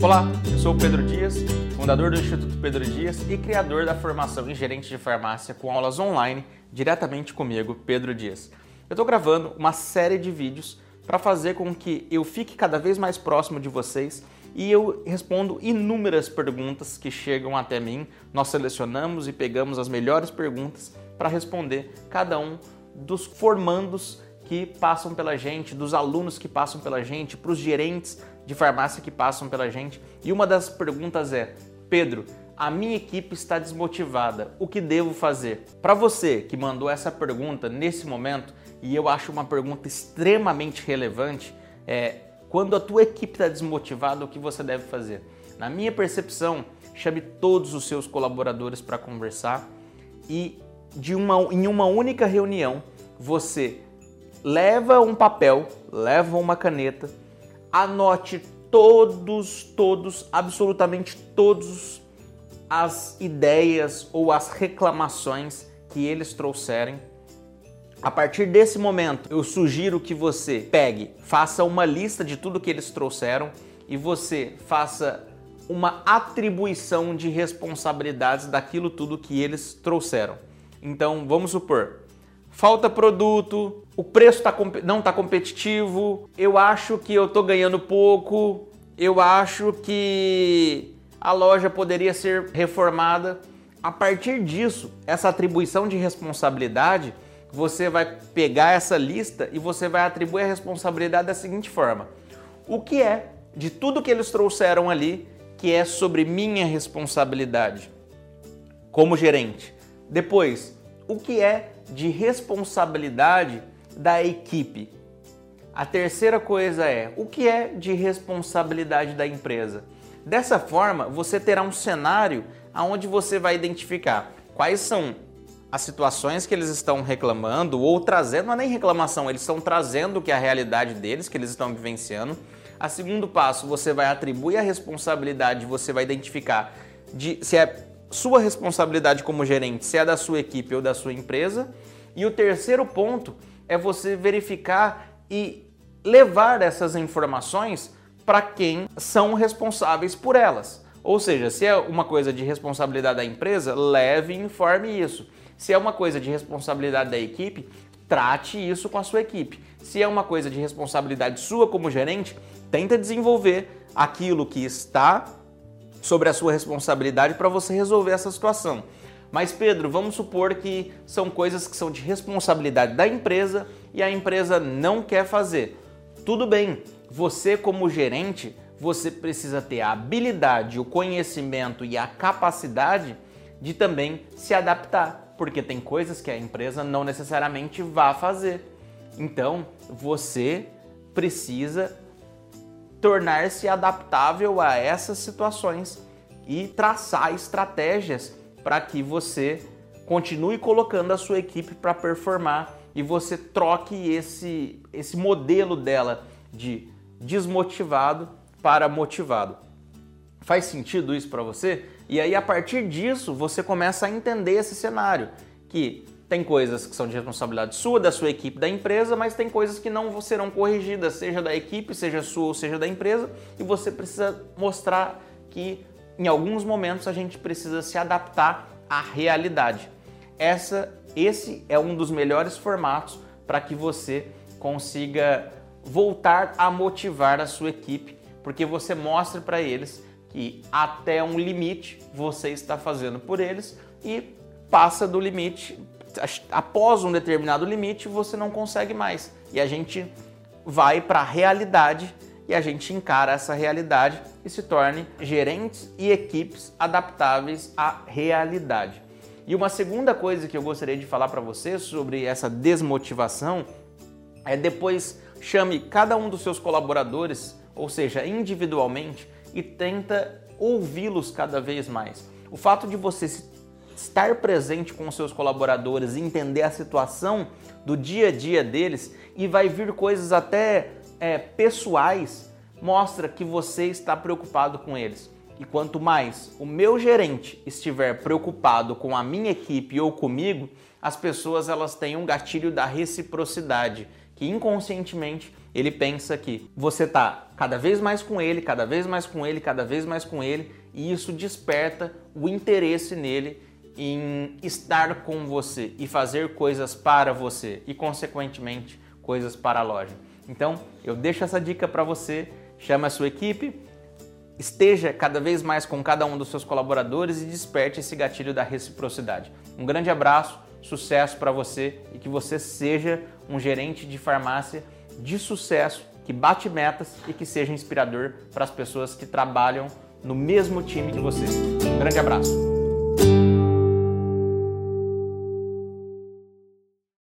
Olá, eu sou o Pedro Dias, fundador do Instituto Pedro Dias e criador da formação em gerente de farmácia com aulas online diretamente comigo, Pedro Dias. Eu estou gravando uma série de vídeos para fazer com que eu fique cada vez mais próximo de vocês e eu respondo inúmeras perguntas que chegam até mim. Nós selecionamos e pegamos as melhores perguntas para responder cada um dos formandos que passam pela gente, dos alunos que passam pela gente, para os gerentes de farmácia que passam pela gente. E uma das perguntas é: Pedro, a minha equipe está desmotivada, o que devo fazer? Para você que mandou essa pergunta nesse momento, e eu acho uma pergunta extremamente relevante, é quando a tua equipe está desmotivada, o que você deve fazer? Na minha percepção, chame todos os seus colaboradores para conversar e de uma, em uma única reunião você leva um papel, leva uma caneta, anote todos, todos, absolutamente todos as ideias ou as reclamações que eles trouxerem. A partir desse momento, eu sugiro que você pegue, faça uma lista de tudo que eles trouxeram e você faça uma atribuição de responsabilidades daquilo tudo que eles trouxeram. Então, vamos supor, falta produto, o preço tá, não está competitivo, eu acho que eu estou ganhando pouco, eu acho que a loja poderia ser reformada. A partir disso, essa atribuição de responsabilidade, você vai pegar essa lista e você vai atribuir a responsabilidade da seguinte forma: o que é de tudo que eles trouxeram ali que é sobre minha responsabilidade como gerente? Depois, o que é de responsabilidade da equipe. A terceira coisa é o que é de responsabilidade da empresa. Dessa forma, você terá um cenário onde você vai identificar quais são as situações que eles estão reclamando ou trazendo, não é nem reclamação, eles estão trazendo que é a realidade deles, que eles estão vivenciando. A segundo passo, você vai atribuir a responsabilidade, você vai identificar de se é sua responsabilidade como gerente, se é da sua equipe ou da sua empresa. E o terceiro ponto é você verificar e levar essas informações para quem são responsáveis por elas. Ou seja, se é uma coisa de responsabilidade da empresa, leve e informe isso. Se é uma coisa de responsabilidade da equipe, trate isso com a sua equipe. Se é uma coisa de responsabilidade sua como gerente, tenta desenvolver aquilo que está sobre a sua responsabilidade para você resolver essa situação. Mas Pedro, vamos supor que são coisas que são de responsabilidade da empresa e a empresa não quer fazer. Tudo bem, você como gerente, você precisa ter a habilidade, o conhecimento e a capacidade de também se adaptar, porque tem coisas que a empresa não necessariamente vá fazer. Então, você precisa tornar-se adaptável a essas situações e traçar estratégias para que você continue colocando a sua equipe para performar e você troque esse, esse modelo dela de desmotivado para motivado. Faz sentido isso para você? E aí a partir disso você começa a entender esse cenário que tem coisas que são de responsabilidade sua, da sua equipe, da empresa, mas tem coisas que não serão corrigidas, seja da equipe, seja sua ou seja da empresa, e você precisa mostrar que em alguns momentos a gente precisa se adaptar à realidade. Essa, esse é um dos melhores formatos para que você consiga voltar a motivar a sua equipe, porque você mostra para eles que até um limite você está fazendo por eles e passa do limite, após um determinado limite, você não consegue mais. E a gente vai para a realidade e a gente encara essa realidade e se torne gerentes e equipes adaptáveis à realidade. E uma segunda coisa que eu gostaria de falar para você sobre essa desmotivação é depois chame cada um dos seus colaboradores, ou seja, individualmente, e tenta ouvi-los cada vez mais. O fato de você se estar presente com os seus colaboradores, entender a situação do dia a dia deles e vai vir coisas até é, pessoais, mostra que você está preocupado com eles. E quanto mais o meu gerente estiver preocupado com a minha equipe ou comigo, as pessoas elas têm um gatilho da reciprocidade, que inconscientemente ele pensa que você está cada vez mais com ele, cada vez mais com ele, cada vez mais com ele, e isso desperta o interesse nele em estar com você e fazer coisas para você e, consequentemente, coisas para a loja. Então, eu deixo essa dica para você, chama a sua equipe, esteja cada vez mais com cada um dos seus colaboradores e desperte esse gatilho da reciprocidade. Um grande abraço, sucesso para você e que você seja um gerente de farmácia de sucesso, que bate metas e que seja inspirador para as pessoas que trabalham no mesmo time que você. Um grande abraço.